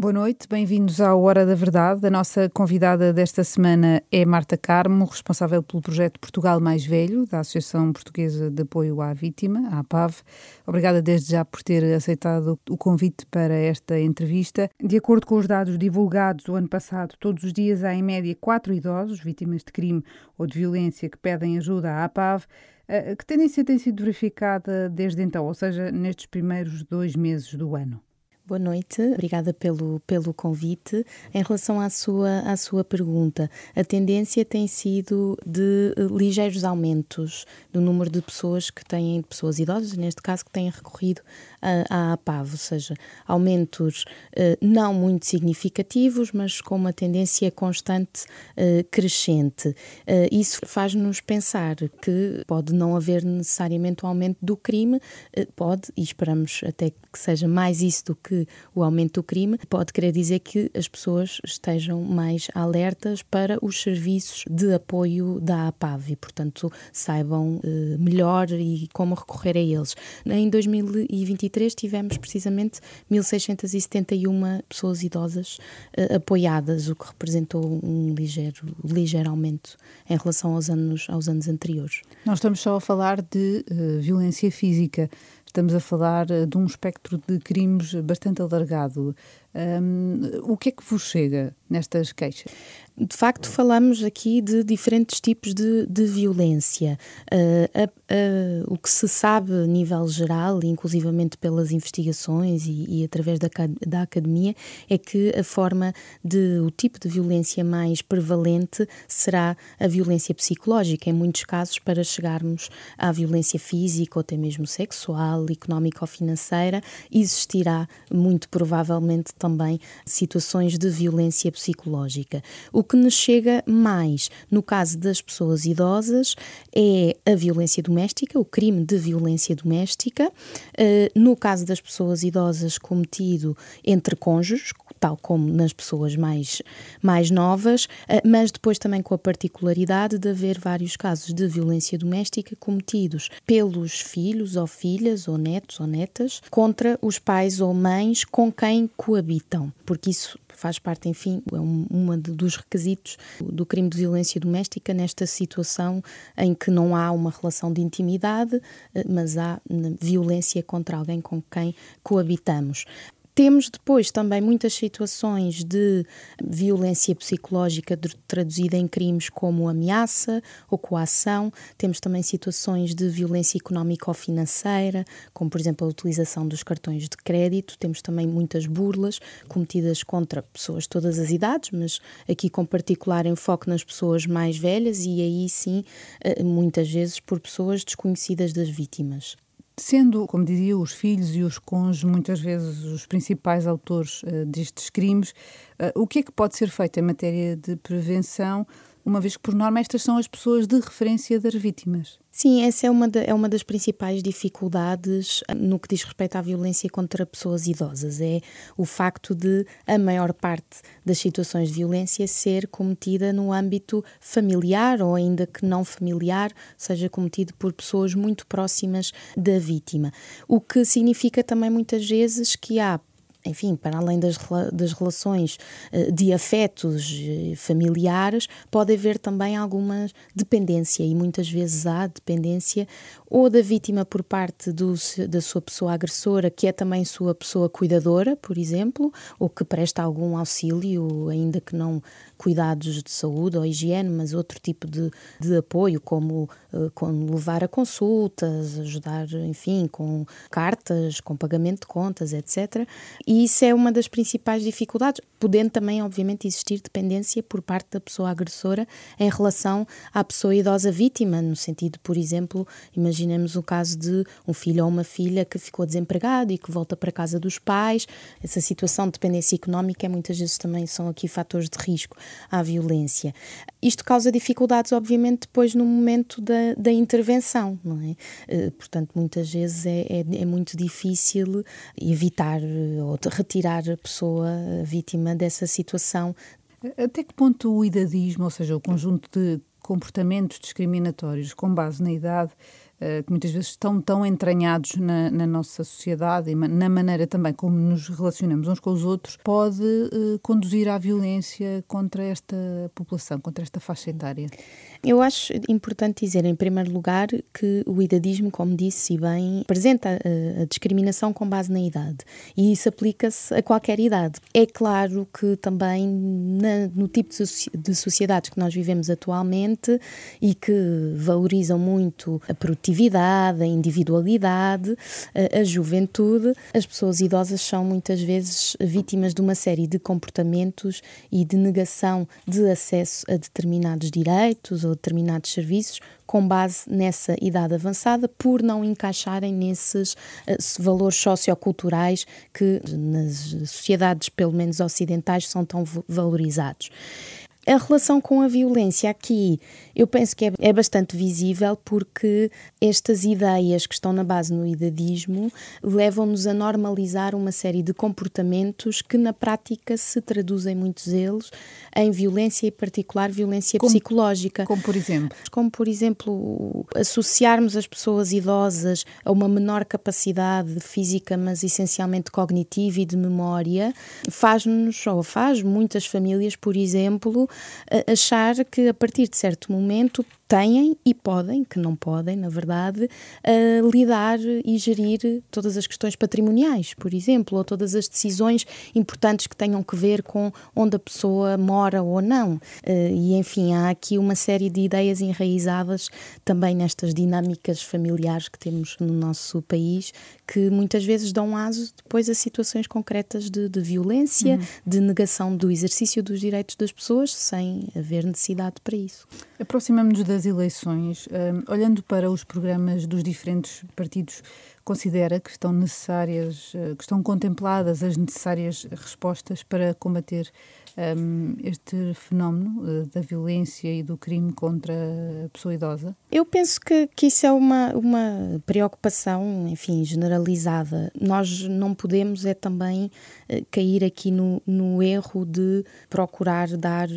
Boa noite, bem-vindos à Hora da Verdade. A nossa convidada desta semana é Marta Carmo, responsável pelo projeto Portugal Mais Velho, da Associação Portuguesa de Apoio à Vítima, a APAV. Obrigada desde já por ter aceitado o convite para esta entrevista. De acordo com os dados divulgados o ano passado, todos os dias há em média quatro idosos vítimas de crime ou de violência que pedem ajuda à APAV. Eh, que tendência tem sido verificada desde então, ou seja, nestes primeiros dois meses do ano? Boa noite, obrigada pelo, pelo convite. Em relação à sua, à sua pergunta, a tendência tem sido de uh, ligeiros aumentos do número de pessoas que têm, pessoas idosas, neste caso, que têm recorrido à APAV, ou seja, aumentos uh, não muito significativos, mas com uma tendência constante uh, crescente. isso faz-nos pensar que pode não haver necessariamente um aumento do crime, pode, e esperamos até que seja mais isso do que o aumento do crime, pode querer dizer que as pessoas estejam mais alertas para os serviços de apoio da APAV e, portanto, saibam eh, melhor e como recorrer a eles. Em 2023 tivemos precisamente 1.671 pessoas idosas eh, apoiadas, o que representou um ligeiro, ligeiro aumento em relação aos anos, aos anos anteriores. Nós estamos só a falar de uh, violência física. Estamos a falar eh, de um espectro de crimes bastante alargado. Um, o que é que vos chega nestas queixas? De facto, falamos aqui de diferentes tipos de, de violência. Uh, uh, uh, o que se sabe a nível geral, inclusivamente pelas investigações e, e através da, da, academia, é que a forma de, o tipo de violência mais prevalente será a violência psicológica, em muitos casos, para chegarmos à violência física ou até mesmo sexual, económica ou financeira, existirá muito provavelmente também situações de violência psicológica. O que nos chega mais no caso das pessoas idosas é a violência doméstica, o crime de violência doméstica. Eh, no caso das pessoas idosas, cometido entre cônjuges, tal como nas pessoas mais, mais novas, eh, mas depois também com a particularidade de haver vários casos de violência doméstica cometidos pelos filhos ou filhas ou netos ou netas contra os pais ou mães com quem coabitam, porque isso faz parte, enfim, é um, um dos requisitos do crime de violência doméstica nesta situação em que não há uma relação de intimidade, eh, mas há violência contra alguém com quem coabitamos. Temos depois também muitas situações de violência psicológica traduzida em crimes como ameaça ou coação. Temos também situações de violência económica ou financeira, como por exemplo a utilização dos cartões de crédito. Temos também muitas burlas cometidas contra pessoas de todas as idades, mas aqui com particular enfoque nas pessoas mais velhas e aí sim, eh, muitas vezes por pessoas desconhecidas das vítimas. Sendo, como dizia, os filhos e os cônjuges muitas vezes os principais autores uh, destes crimes, uh, o que é que pode ser feito em matéria de prevenção uma vez que, por norma, estas são as pessoas de referência das vítimas. Sim, essa é uma, de, é uma das principais dificuldades ah, no que diz respeito à violência contra pessoas idosas. É o facto de a maior parte das situações de violência ser cometida no âmbito familiar ou ainda que não familiar, seja cometido por pessoas muito próximas da vítima. O que significa também muitas vezes que há enfim, para além das, das relações eh, de afetos eh, familiares, pode haver também alguma dependência, e muitas vezes há dependência ou da vítima por parte do, da sua pessoa agressora, que é também sua pessoa cuidadora, por exemplo, ou que presta algum auxílio, ainda que não cuidados de saúde ou higiene, mas outro tipo de, de apoio, como, uh, como levar a consultas, ajudar, enfim, com cartas, com pagamento de contas, etc. E isso é uma das principais dificuldades, podendo também, obviamente, existir dependência por parte da pessoa agressora em relação à pessoa idosa vítima, no sentido, por exemplo, imaginemos o caso de um filho ou uma filha que ficou desempregado e que volta para a casa dos pais. Essa situação de dependência económica muitas vezes também são aqui fatores de risco à violência. Isto causa dificuldades, obviamente, depois no momento da, da intervenção, não é? Eh, portanto, muitas vezes é, é, é muito difícil evitar eh, retirar a pessoa a vítima dessa situação. Até que ponto o idadismo, ou seja, o conjunto de comportamentos discriminatórios com base na idade, uh, que muitas vezes estão tão entranhados na, na, nossa sociedade e na maneira também como nos relacionamos uns com os outros, pode uh, conduzir à violência contra esta população, contra esta faixa etária? Eu acho importante dizer, em primeiro lugar, que o idadismo, como disse bem, apresenta a, a discriminação com base na idade e isso aplica-se a qualquer idade. É claro que também na, no tipo de sociedades que nós vivemos atualmente e que valorizam muito a produtividade, a individualidade, a, a juventude, as pessoas idosas são muitas vezes vítimas de uma série de comportamentos e de negação de acesso a determinados direitos ou determinados serviços com base nessa idade avançada, por não encaixarem nesses uh, valores socioculturais que nas sociedades, pelo menos ocidentais, são tão valorizados. A relação com a violência aqui, eu penso que é, é, bastante visível porque estas ideias que estão na base no idadismo levam-nos a normalizar uma série de comportamentos que na prática se traduzem, muitos deles, em violência e particular violência como, psicológica. Como por exemplo? Como por exemplo, associarmos as pessoas idosas a uma menor capacidade física, mas essencialmente cognitiva e de memória, faz-nos, ou faz muitas famílias, por exemplo, achar que a partir de certo momento têm e podem, que não podem, na verdade, uh, lidar e gerir todas as questões patrimoniais, por exemplo, ou todas as decisões importantes que tenham que ver com onde a pessoa mora ou não. Uh, e, enfim, há aqui uma série de ideias enraizadas também nestas dinâmicas familiares que temos no nosso país, que muitas vezes dão aso depois a situações concretas de, de violência, uhum. de negação do exercício dos direitos das pessoas, sem haver necessidade para isso. Aproximamos-nos das eleições. Um, olhando para os programas dos diferentes partidos, considera que estão necessárias, uh, que estão contempladas as necessárias respostas para combater um, este fenómeno uh, da violência e do crime contra a pessoa idosa? Eu penso que, que isso é uma, uma preocupação, enfim, generalizada. Nós não podemos é também uh, cair aqui no, no erro de procurar dar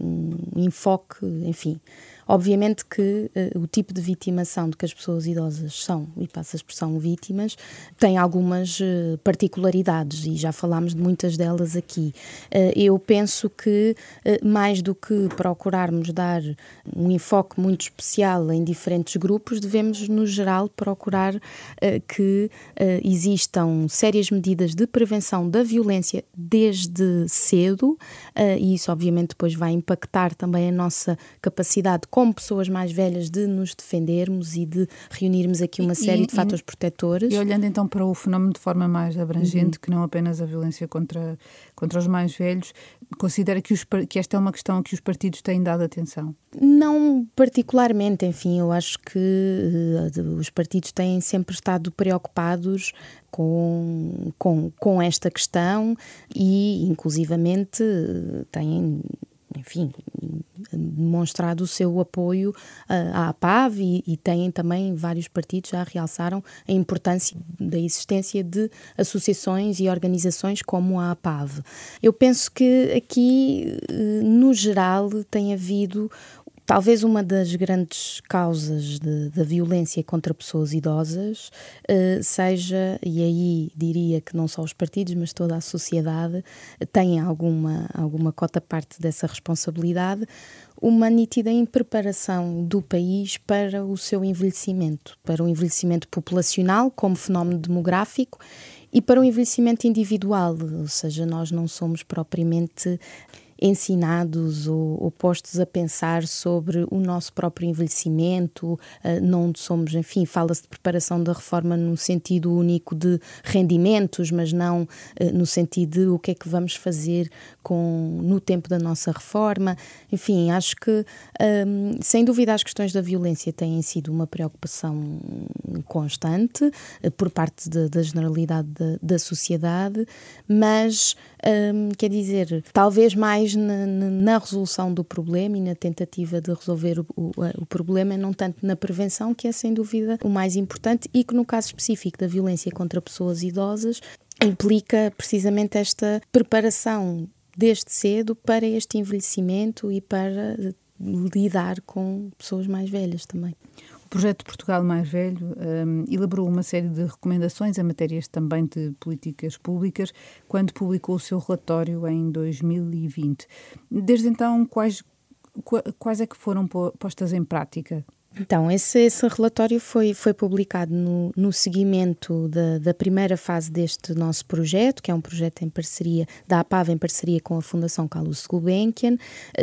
um enfoque, enfim, Obviamente que uh, o tipo de vitimação de que as pessoas idosas são, e passa a expressão vítimas, tem algumas uh, particularidades e já falámos de muitas delas aqui. Uh, eu penso que, mais do que procurarmos dar um enfoque muito especial em diferentes grupos, devemos, no geral, procurar que existam sérias medidas de prevenção da violência desde cedo, e isso, obviamente, depois vai impactar também a nossa capacidade como pessoas mais velhas, de nos defendermos e de reunirmos aqui uma série e, de fatores protetores. E olhando então para o fenómeno de forma mais abrangente, uhum. que não apenas a violência contra, contra os mais velhos, considera que, os, que esta é uma questão a que os partidos têm dado atenção? Não particularmente, enfim, eu acho que uh, os partidos têm sempre estado preocupados com, com, com esta questão e, inclusivamente, têm enfim, demonstrado o seu apoio à APAV e, e têm também vários partidos já realçaram a importância da existência de associações e organizações como a APAV. Eu penso que aqui, eh, no geral, tem havido Talvez uma das grandes causas da violência contra pessoas idosas uh, seja, e aí diria que não só os partidos, mas toda a sociedade tem alguma, alguma cota parte dessa responsabilidade, uma nítida impreparação do país para o seu envelhecimento, para o envelhecimento populacional como fenómeno demográfico e para o envelhecimento individual, ou seja, nós não somos propriamente ensinados ou, ou, postos a pensar sobre o nosso próprio envelhecimento, uh, não somos, enfim, fala-se de preparação da reforma no sentido único de rendimentos, mas não uh, no sentido de o que é que vamos fazer com, no tempo da nossa reforma. Enfim, acho que, um, sem dúvida, as questões da violência têm sido uma preocupação constante uh, por parte de, da generalidade da, da sociedade, mas, um, quer dizer, talvez mais na, na, resolução do problema e na tentativa de resolver o, o, o, problema, não tanto na prevenção, que é sem dúvida o mais importante e que no caso específico da violência contra pessoas idosas implica precisamente esta preparação desde cedo para este envelhecimento e para lidar com pessoas mais velhas também. O projeto Portugal Mais Velho um, elaborou uma série de recomendações em matérias também de políticas públicas quando publicou o seu relatório em 2020. Desde então, quais, quais é que foram postas em prática? Então, esse, esse relatório foi, foi publicado no, no seguimento da, da primeira fase deste nosso projeto, que é um projeto em parceria, da APAV em parceria com a Fundação Carlos Gulbenkian,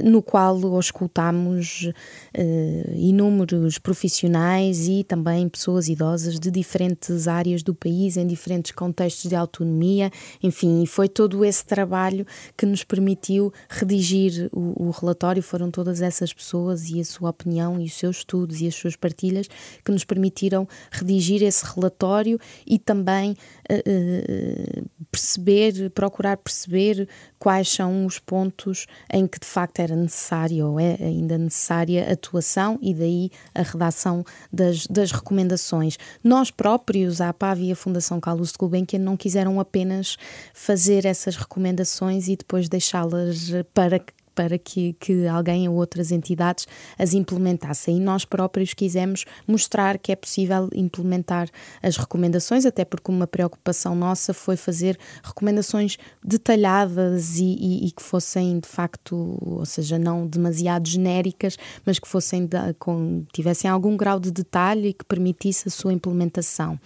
no qual escutámos eh, inúmeros profissionais e também pessoas idosas de diferentes áreas do país, em diferentes contextos de autonomia, enfim, e foi todo esse trabalho que nos permitiu redigir o, o relatório, foram todas essas pessoas e a sua opinião e os seus estudos e as suas partilhas que nos permitiram redigir esse relatório e também uh, perceber, procurar perceber quais são os pontos em que de facto era necessário ou é ainda necessária atuação e daí a redação das, das recomendações. Nós próprios, a APAV e a Fundação Carlos de Gulbenkian, não quiseram apenas fazer essas recomendações e depois deixá-las para para que, que alguém ou outras entidades as implementassem. E nós próprios quisemos mostrar que é possível implementar as recomendações, até porque uma preocupação nossa foi fazer recomendações detalhadas e, e, e que fossem de facto, ou seja, não demasiado genéricas, mas que fossem com, tivessem algum grau de detalhe e que permitisse a sua implementação.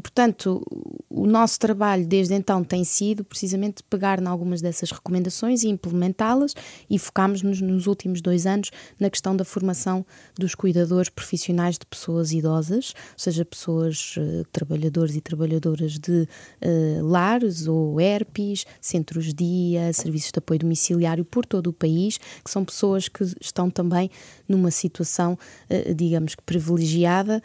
Portanto, o nosso trabalho desde então tem sido precisamente pegar em algumas dessas recomendações e implementá-las e focámos-nos nos últimos dois anos na questão da formação dos cuidadores profissionais de pessoas idosas, ou seja, pessoas, uh, trabalhadores e trabalhadoras de uh, lares ou ERPs, centros-dia, serviços de apoio domiciliário por todo o país, que são pessoas que estão também numa situação, uh, digamos que privilegiada,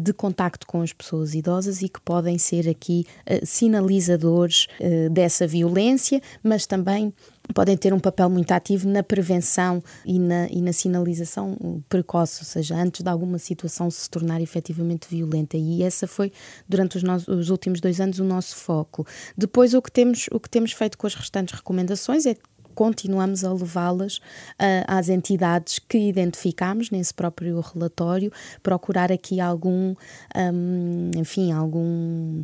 de contacto com as pessoas pessoas idosas e que podem ser aqui uh, sinalizadores uh, dessa violência, mas também podem ter um papel muito ativo na prevenção e na, e na sinalização precoce, ou seja, antes de alguma situação se tornar efetivamente violenta. E essa foi, durante os, os últimos dois anos, o nosso foco. Depois, o que temos, o que temos feito com as restantes recomendações é continuamos a levá-las uh, às entidades que identificamos nesse próprio relatório, procurar aqui algum, um, enfim, algum,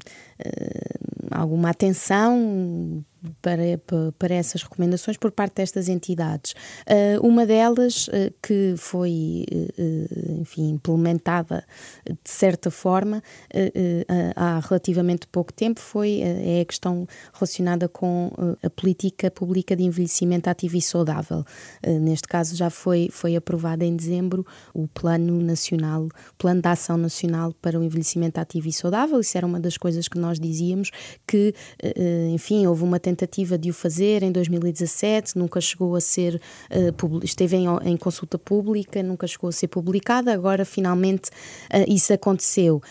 alguma atenção para, para essas recomendações por parte destas entidades. Uh, uma delas, uh, que foi, enfim, implementada de certa forma há relativamente pouco tempo, foi é a questão relacionada com a política pública de envelhecimento ativo e saudável. neste caso, já foi, foi aprovado em dezembro o Plano Nacional, Plano de Ação Nacional para o Envelhecimento Ativo e Saudável. Isso era uma das coisas que nós dizíamos que, enfim, houve uma tentativa de o fazer em 2017, nunca chegou a ser, uh, esteve em, em, consulta pública, nunca chegou a ser publicada, agora finalmente isso aconteceu.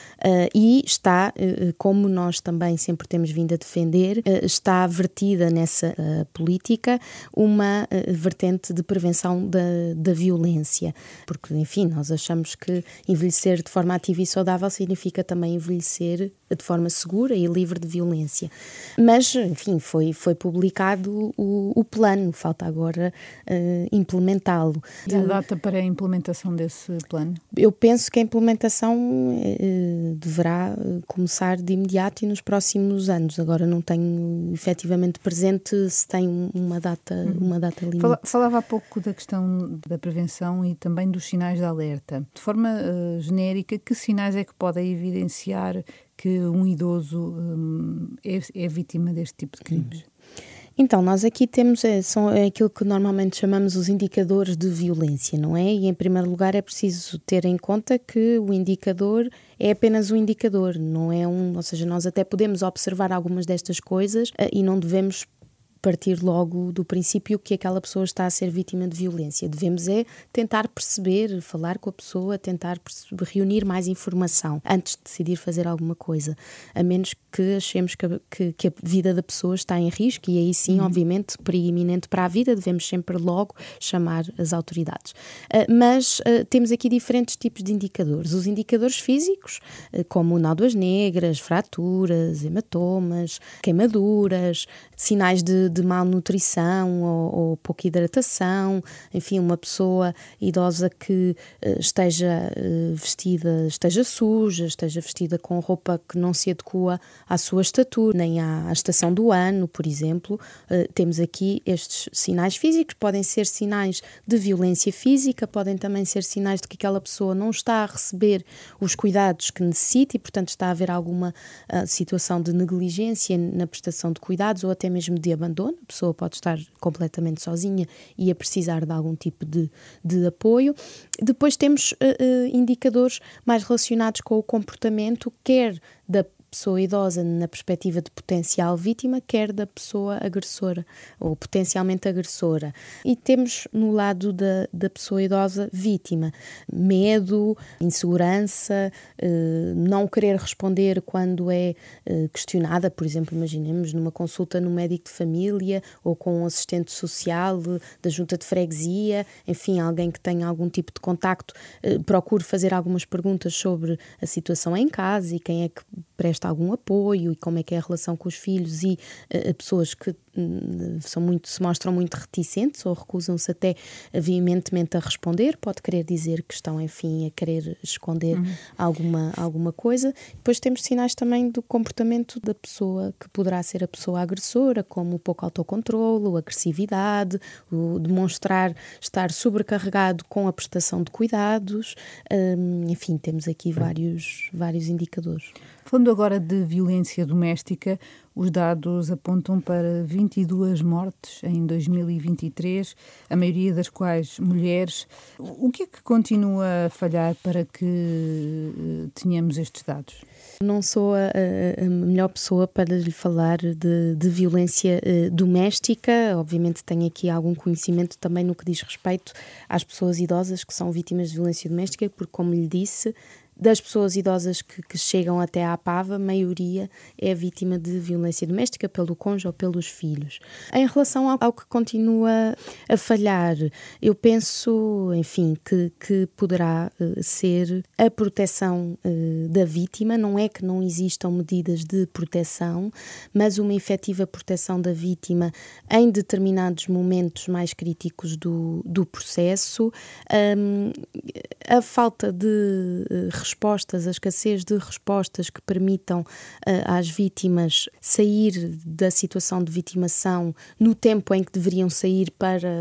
E está, como nós também sempre temos vindo a defender, está vertida nessa política uma vertente de prevenção da, da violência, porque, enfim, nós achamos que envelhecer de forma ativa e saudável significa também envelhecer de forma segura e livre de violência. Mas, enfim, foi foi, publicado o, o plano, falta agora uh, implementá-lo. E a data para a implementação desse plano? Eu penso que a implementação uh, deverá eh, começar de imediato e nos próximos anos. Agora não tenho efetivamente presente se tem uma data, uhum. uma data limite. Falava há pouco da questão da prevenção e também dos sinais de alerta. De forma uh, genérica, que sinais é que podem evidenciar que um idoso um, é, é, vítima deste tipo de crimes? Então, nós aqui temos é, são é aquilo que normalmente chamamos os indicadores de violência, não é? E em primeiro lugar é preciso ter em conta que o indicador é apenas um indicador, não é um, ou seja, nós até podemos observar algumas destas coisas eh, e não devemos partir logo do princípio que aquela pessoa está a ser vítima de violência. Devemos é tentar perceber, falar com a pessoa, tentar reunir mais informação antes de decidir fazer alguma coisa, a menos que achemos que a, que, que a vida da pessoa está em risco e aí sim, uhum. obviamente, perigo para a vida, devemos sempre logo chamar as autoridades. Uh, mas uh, temos aqui diferentes tipos de indicadores. Os indicadores físicos, uh, como nódoas negras, fraturas, hematomas, queimaduras, sinais de de, malnutrição ou, ou, pouca hidratação, enfim, uma pessoa idosa que uh, esteja uh, vestida, esteja suja, esteja vestida com roupa que não se adequa à sua estatura, nem à, estação do ano, por exemplo. Uh, temos aqui estes sinais físicos, podem ser sinais de violência física, podem também ser sinais de que aquela pessoa não está a receber os cuidados que necessita e, portanto, está a haver alguma situação de negligência na prestação de cuidados ou até mesmo de abandono. A pessoa pode estar completamente sozinha e a precisar de algum tipo de, de apoio. Depois temos uh, uh, indicadores mais relacionados com o comportamento, quer da pessoa idosa na perspectiva de potencial vítima, quer da pessoa agressora ou potencialmente agressora. E temos no lado da, da pessoa idosa vítima medo, insegurança, eh, não querer responder quando é eh, questionada, por exemplo, imaginemos numa consulta no médico de família ou com um assistente social da junta de freguesia, enfim, alguém que tenha algum tipo de contacto, eh, procure fazer algumas perguntas sobre a situação em casa e quem é que presta algum apoio e como é que é a relação com os filhos e uh, pessoas que são muito, se mostram muito reticentes ou recusam-se até veementemente a responder, pode querer dizer que estão, enfim, a querer esconder uhum. alguma, alguma coisa. Depois temos sinais também do comportamento da pessoa que poderá ser a pessoa agressora, como o pouco autocontrolo, agressividade, o demonstrar estar sobrecarregado com a prestação de cuidados, um, enfim, temos aqui vários, vários indicadores. Falando agora de violência doméstica, os dados apontam para 22 mortes em 2023, a maioria das quais mulheres. O que é que continua a falhar para que eh, tenhamos estes dados? Não sou a, a, melhor pessoa para lhe falar de, de violência uh, doméstica. Obviamente, tenho aqui algum conhecimento também no que diz respeito às pessoas idosas que são vítimas de violência doméstica, porque, como lhe disse, das pessoas idosas que, que, chegam até à PAVA, a maioria é vítima de violência doméstica pelo cônjuge ou pelos filhos. Em relação ao, ao que continua a falhar, eu penso, enfim, que, que poderá uh, ser a proteção uh, da vítima. Não é que não existam medidas de proteção, mas uma efetiva proteção da vítima em determinados momentos mais críticos do, do processo. Um, a falta de uh, respostas, a escassez de respostas que permitam uh, às vítimas sair da situação de vitimação no tempo em que deveriam sair para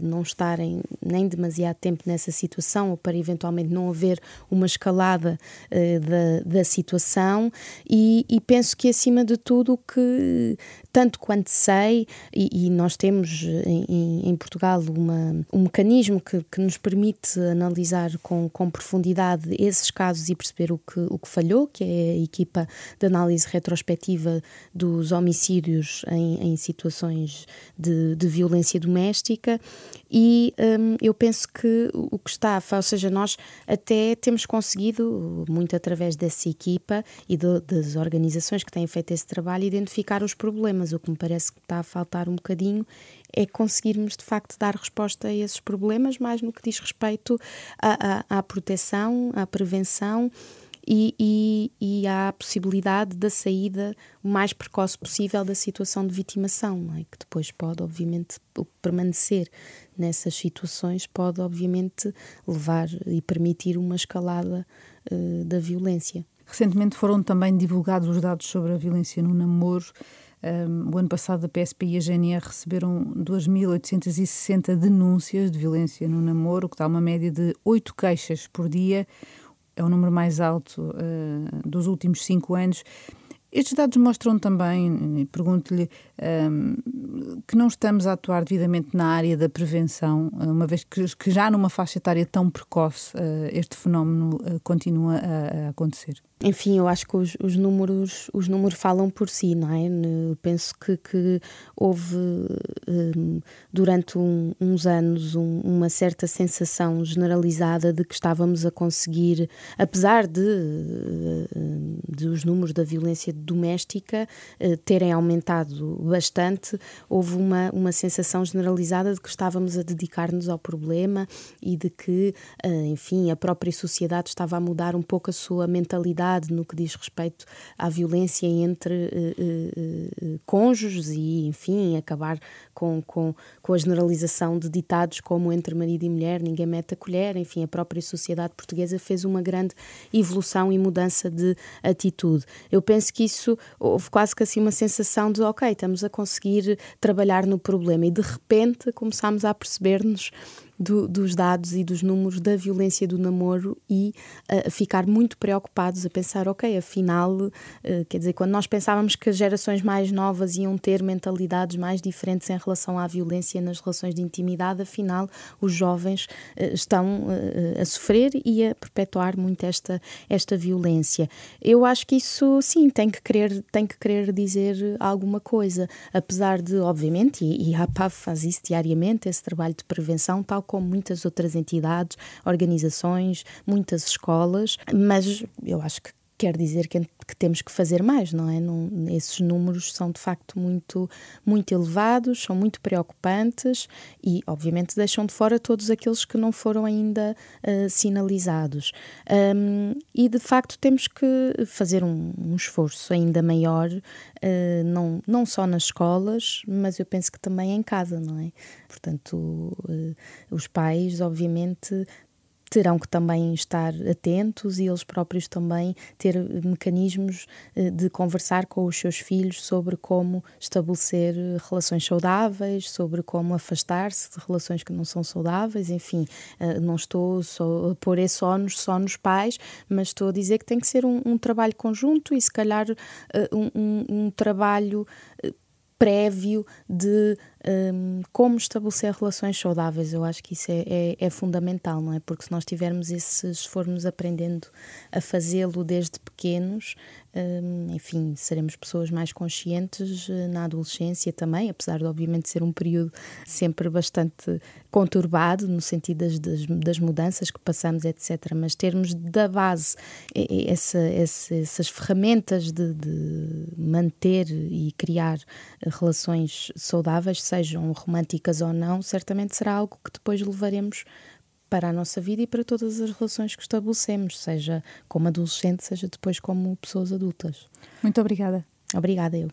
não estarem nem demasiado tempo nessa situação ou para eventualmente não haver uma escalada uh, da, da situação. E, e penso que, acima de tudo, que tanto quanto sei, e, e nós temos em, em, Portugal uma, um mecanismo que, que nos permite analisar com, com profundidade esses casos casos e perceber o que, o que falhou, que é a equipa de análise retrospectiva dos homicídios em, em situações de, de, violência doméstica. E um, eu penso que o que está, ou seja, nós até temos conseguido, muito através dessa equipa e do, das organizações que têm feito esse trabalho, identificar os problemas. O que me parece que está a faltar um bocadinho é conseguirmos de facto dar resposta a esses problemas, mais no que diz respeito à, à, à proteção, à prevenção e, e, e, à possibilidade da saída o mais precoce possível da situação de vitimação, é? que depois pode, obviamente, permanecer nessas situações, pode, obviamente, levar e permitir uma escalada uh, da violência. Recentemente foram também divulgados os dados sobre a violência no namoro. Um, o ano passado a PSP e a GNR receberam 2.860 denúncias de violência no namoro, que dá uma média de 8 queixas por dia. É o número mais alto uh, dos últimos cinco anos. Estes dados mostram também, pergunto-lhe, um, que não estamos a atuar devidamente na área da prevenção, uma vez que, já numa faixa etária tão precoce uh, este fenómeno uh, continua a, acontecer. Enfim, eu acho que os, os, números, os números falam por si, não é? Eu penso que, que houve um, durante um, uns anos um, uma certa sensação generalizada de que estávamos a conseguir, apesar de, hum, de os números da violência doméstica uh, terem aumentado bastante, houve uma, uma sensação generalizada de que estávamos a dedicar-nos ao problema e de que, uh, enfim, a própria sociedade estava a mudar um pouco a sua mentalidade no que diz respeito à violência entre uh, cônjuges e, enfim, acabar com, com, com a generalização de ditados como entre marido e mulher, ninguém mete a colher, enfim, a própria sociedade portuguesa fez uma grande evolução e mudança de atitude. Eu penso que isso houve quase que assim uma sensação de, ok, estamos a conseguir trabalhar no problema. E de repente começámos a perceber-nos do, dos dados e dos números da violência do namoro e uh, ficar muito preocupados a pensar, ok, afinal, uh, quer dizer, quando nós pensávamos que as gerações mais novas iam ter mentalidades mais diferentes em relação à violência nas relações de intimidade, afinal, os jovens uh, estão a sofrer e a perpetuar muito esta, esta violência. Eu acho que isso, sim, tem que querer, tem que querer dizer alguma coisa, apesar de, obviamente, e, e a APAV faz isso diariamente, esse trabalho de prevenção, tal como muitas outras entidades, organizações, muitas escolas, mas eu acho que quer dizer que, que, temos que fazer mais, não é? Não, esses números são de facto muito, muito elevados, são muito preocupantes e, obviamente, deixam de fora todos aqueles que não foram ainda uh, sinalizados. Um, e, de facto, temos que fazer um, um esforço ainda maior, uh, não, não só nas escolas, mas eu penso que também em casa, não é? Portanto, uh, os pais, obviamente, terão que também estar atentos e eles próprios também ter mecanismos eh, de conversar com os seus filhos sobre como estabelecer relações saudáveis, sobre como afastar-se de relações que não são saudáveis, enfim, eh, não estou só a pôr esse ónus só nos pais, mas estou a dizer que tem que ser um, um trabalho conjunto e se calhar eh, um, um, um trabalho prévio de um, como estabelecer relações saudáveis. Eu acho que isso é, é, é, fundamental, não é? Porque se nós tivermos esses, formos aprendendo a fazê-lo desde pequenos, um, enfim, seremos pessoas mais conscientes uh, na adolescência também, apesar de obviamente ser um período sempre bastante conturbado no sentido das, das, das mudanças que passamos, etc. Mas termos da base essa, essa, essas ferramentas de, de manter e criar relações saudáveis sejam românticas ou não, certamente será algo que depois levaremos para a nossa vida e para todas as relações que estabelecemos, seja como adolescente, seja depois como pessoas adultas. Muito obrigada. Obrigada eu.